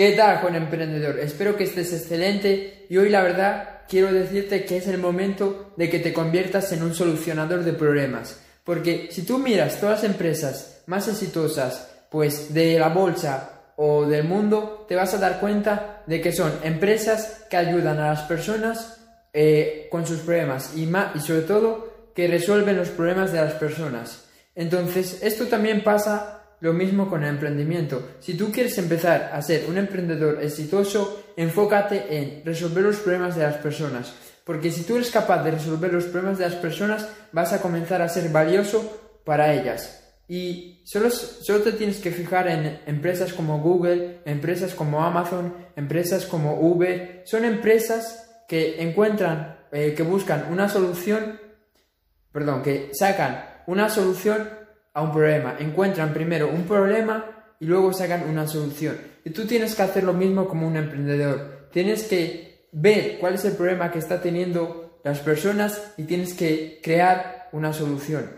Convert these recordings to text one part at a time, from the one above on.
¿Qué tal, Juan Emprendedor? Espero que estés excelente y hoy la verdad quiero decirte que es el momento de que te conviertas en un solucionador de problemas. Porque si tú miras todas las empresas más exitosas, pues de la bolsa o del mundo, te vas a dar cuenta de que son empresas que ayudan a las personas eh, con sus problemas y, y sobre todo que resuelven los problemas de las personas. Entonces, esto también pasa lo mismo con el emprendimiento. Si tú quieres empezar a ser un emprendedor exitoso, enfócate en resolver los problemas de las personas. Porque si tú eres capaz de resolver los problemas de las personas, vas a comenzar a ser valioso para ellas. Y solo, solo te tienes que fijar en empresas como Google, empresas como Amazon, empresas como Uber. Son empresas que encuentran, eh, que buscan una solución, perdón, que sacan una solución a un problema. Encuentran primero un problema y luego sacan una solución. Y tú tienes que hacer lo mismo como un emprendedor. Tienes que ver cuál es el problema que está teniendo las personas y tienes que crear una solución.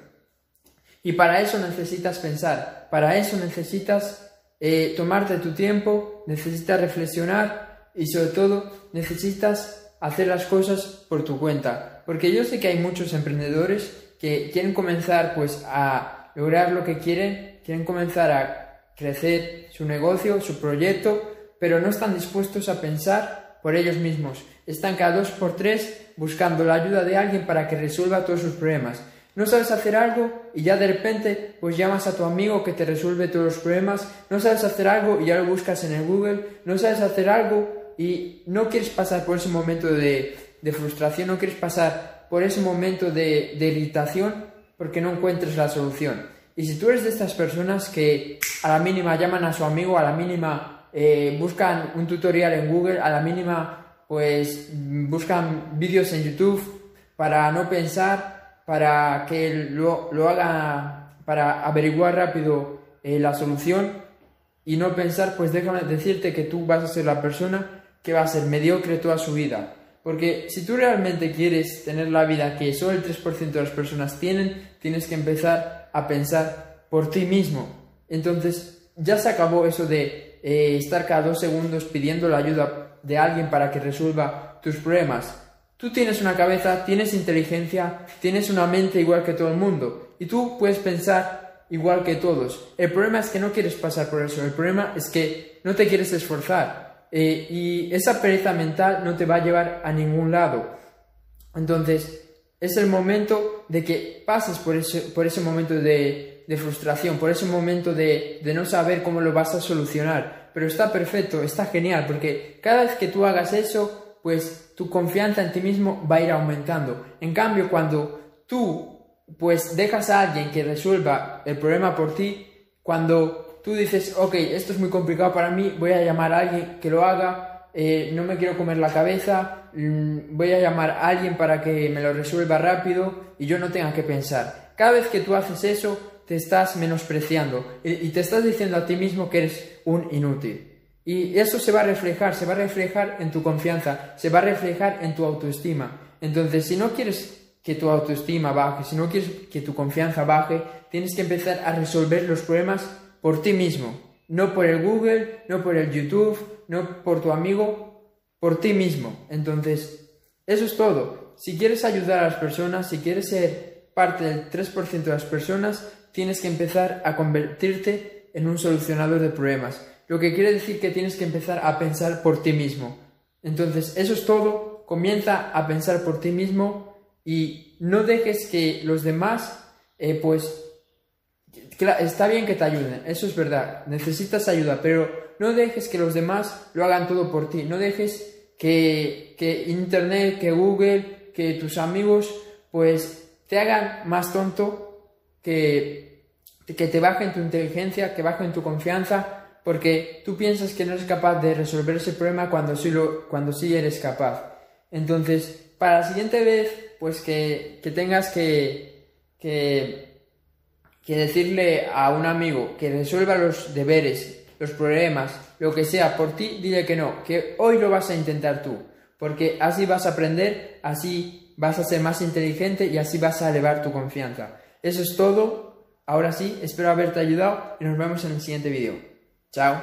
Y para eso necesitas pensar, para eso necesitas eh, tomarte tu tiempo, necesitas reflexionar y sobre todo necesitas hacer las cosas por tu cuenta. Porque yo sé que hay muchos emprendedores que quieren comenzar pues a lograr lo que quieren, quieren comenzar a crecer su negocio, su proyecto, pero no están dispuestos a pensar por ellos mismos. Están cada dos por tres buscando la ayuda de alguien para que resuelva todos sus problemas. No sabes hacer algo y ya de repente pues llamas a tu amigo que te resuelve todos los problemas. No sabes hacer algo y ya lo buscas en el Google. No sabes hacer algo y no quieres pasar por ese momento de, frustración, no quieres pasar por ese momento de, de irritación porque no encuentres la solución. Y si tú eres de estas personas que a la mínima llaman a su amigo, a la mínima eh, buscan un tutorial en Google, a la mínima pues buscan vídeos en YouTube para no pensar, para que lo, lo haga, para averiguar rápido eh, la solución y no pensar, pues déjame decirte que tú vas a ser la persona que va a ser mediocre toda su vida. Porque si tú realmente quieres tener la vida que solo el 3% de las personas tienen, tienes que empezar a pensar por ti mismo. Entonces, ya se acabó eso de eh, estar cada dos segundos pidiendo la ayuda de alguien para que resuelva tus problemas. Tú tienes una cabeza, tienes inteligencia, tienes una mente igual que todo el mundo y tú puedes pensar igual que todos. El problema es que no quieres pasar por eso, el problema es que no te quieres esforzar. Eh, y esa pereza mental no te va a llevar a ningún lado. Entonces, es el momento de que pases por ese, por ese momento de, frustración, por ese momento de, de, no saber cómo lo vas a solucionar. Pero está perfecto, está genial, porque cada vez que tú hagas eso, pues tu confianza en ti mismo va a ir aumentando. En cambio, cuando tú pues dejas a alguien que resuelva el problema por ti, cuando tú dices, ok, esto es muy complicado para mí, voy a llamar a alguien que lo haga, eh, no me quiero comer la cabeza, mm, voy a llamar a alguien para que me lo resuelva rápido y yo no tenga que pensar. Cada vez que tú haces eso, te estás menospreciando y, te estás diciendo a ti mismo que eres un inútil. Y eso se va a reflejar, se va a reflejar en tu confianza, se va a reflejar en tu autoestima. Entonces, si no quieres que tu autoestima baje, si no quieres que tu confianza baje, tienes que empezar a resolver los problemas por ti mismo, no por el Google, no por el YouTube, no por tu amigo, por ti mismo. Entonces, eso es todo. Si quieres ayudar a las personas, si quieres ser parte del 3% de las personas, tienes que empezar a convertirte en un solucionador de problemas. Lo que quiere decir que tienes que empezar a pensar por ti mismo. Entonces, eso es todo. Comienza a pensar por ti mismo y no dejes que los demás, eh, pues, está bien que te ayuden, eso es verdad, necesitas ayuda, pero no dejes que los demás lo hagan todo por ti, no dejes que, que Internet, que Google, que tus amigos, pues te hagan más tonto, que, que te bajen tu inteligencia, que bajen tu confianza, porque tú piensas que no eres capaz de resolver ese problema cuando sí, lo, cuando sí eres capaz. Entonces, para la siguiente vez, pues que, que tengas que, que que decirle a un amigo que resuelva los deberes, los problemas, lo que sea por ti, dile que no, que hoy lo vas a intentar tú, porque así vas a aprender, así vas a ser más inteligente y así vas a elevar tu confianza. Eso es todo. Ahora sí, espero haberte ayudado y nos vemos en el siguiente vídeo. Chao.